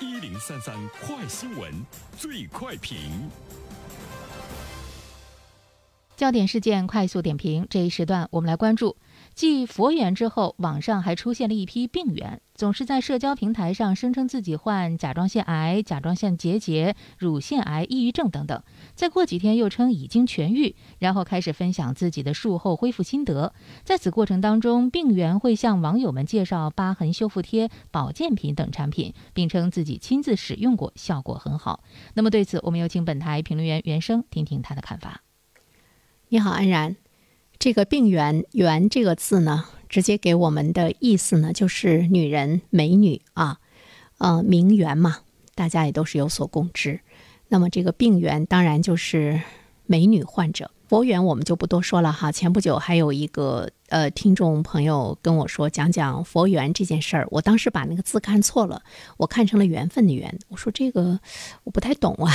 一零三三快新闻，最快评。焦点事件快速点评，这一时段我们来关注。继佛缘之后，网上还出现了一批病源，总是在社交平台上声称自己患甲状腺癌、甲状腺结节、乳腺癌、抑郁症等等，再过几天又称已经痊愈，然后开始分享自己的术后恢复心得。在此过程当中，病源会向网友们介绍疤痕修复贴、保健品等产品，并称自己亲自使用过，效果很好。那么对此，我们有请本台评论员袁生听听他的看法。你好，安然。这个“病源”“源”这个字呢，直接给我们的意思呢，就是女人、美女啊，呃，名媛嘛，大家也都是有所共知。那么这个“病源”当然就是美女患者。佛缘我们就不多说了哈。前不久还有一个呃听众朋友跟我说讲讲佛缘这件事儿，我当时把那个字看错了，我看成了缘分的缘。我说这个我不太懂啊，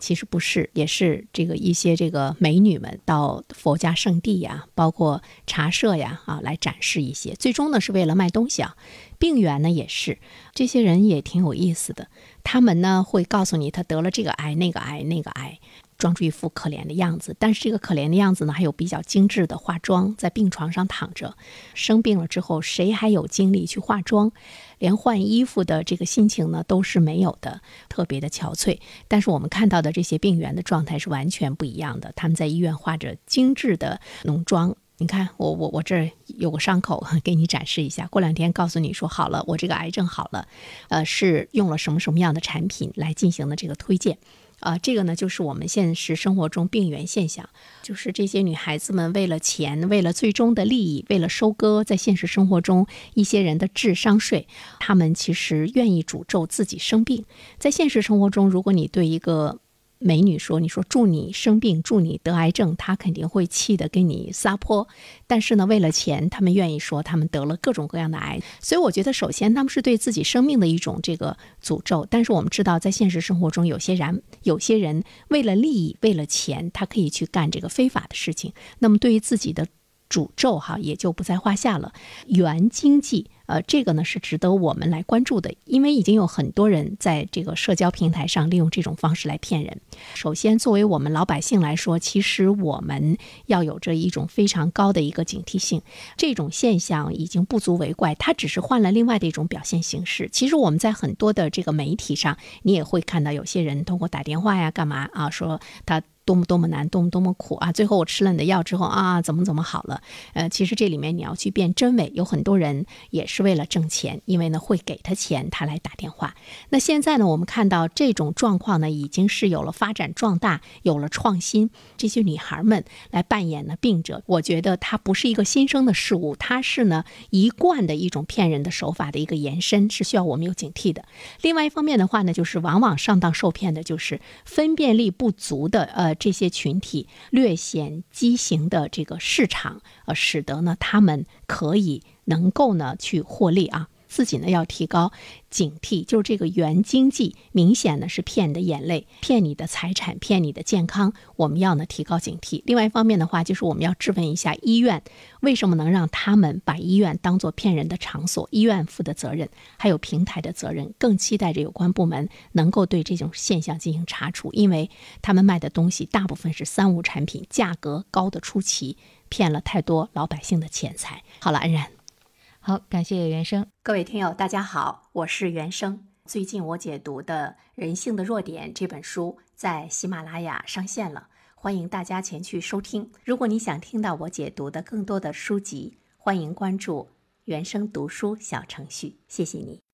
其实不是，也是这个一些这个美女们到佛家圣地呀，包括茶社呀啊来展示一些，最终呢是为了卖东西啊。病源呢也是，这些人也挺有意思的，他们呢会告诉你他得了这个癌那个癌那个癌。装出一副可怜的样子，但是这个可怜的样子呢，还有比较精致的化妆，在病床上躺着，生病了之后，谁还有精力去化妆？连换衣服的这个心情呢，都是没有的，特别的憔悴。但是我们看到的这些病员的状态是完全不一样的，他们在医院化着精致的浓妆。你看，我我我这儿有个伤口，给你展示一下。过两天告诉你说好了，我这个癌症好了，呃，是用了什么什么样的产品来进行的这个推荐。啊，这个呢，就是我们现实生活中病源现象，就是这些女孩子们为了钱，为了最终的利益，为了收割在现实生活中一些人的智商税，她们其实愿意诅咒自己生病。在现实生活中，如果你对一个美女说：“你说祝你生病，祝你得癌症。”她肯定会气得跟你撒泼。但是呢，为了钱，他们愿意说他们得了各种各样的癌。所以我觉得，首先他们是对自己生命的一种这个诅咒。但是我们知道，在现实生活中，有些人有些人为了利益，为了钱，他可以去干这个非法的事情。那么对于自己的诅咒，哈，也就不在话下了。原经济。呃，这个呢是值得我们来关注的，因为已经有很多人在这个社交平台上利用这种方式来骗人。首先，作为我们老百姓来说，其实我们要有着一种非常高的一个警惕性。这种现象已经不足为怪，它只是换了另外的一种表现形式。其实我们在很多的这个媒体上，你也会看到有些人通过打电话呀、干嘛啊，说他多么多么难，多么多么苦啊。最后我吃了你的药之后啊，怎么怎么好了？呃，其实这里面你要去辨真伪，有很多人也是。为了挣钱，因为呢会给他钱，他来打电话。那现在呢，我们看到这种状况呢，已经是有了发展壮大，有了创新。这些女孩们来扮演呢病者，我觉得它不是一个新生的事物，它是呢一贯的一种骗人的手法的一个延伸，是需要我们有警惕的。另外一方面的话呢，就是往往上当受骗的就是分辨力不足的呃这些群体，略显畸形的这个市场，呃，使得呢他们可以。能够呢去获利啊，自己呢要提高警惕，就是这个原经济明显呢是骗你的眼泪，骗你的财产，骗你的健康，我们要呢提高警惕。另外一方面的话，就是我们要质问一下医院，为什么能让他们把医院当做骗人的场所？医院负的责任，还有平台的责任，更期待着有关部门能够对这种现象进行查处，因为他们卖的东西大部分是三无产品，价格高的出奇，骗了太多老百姓的钱财。好了，安然。好，感谢原生。各位听友，大家好，我是原生。最近我解读的《人性的弱点》这本书在喜马拉雅上线了，欢迎大家前去收听。如果你想听到我解读的更多的书籍，欢迎关注原生读书小程序。谢谢你。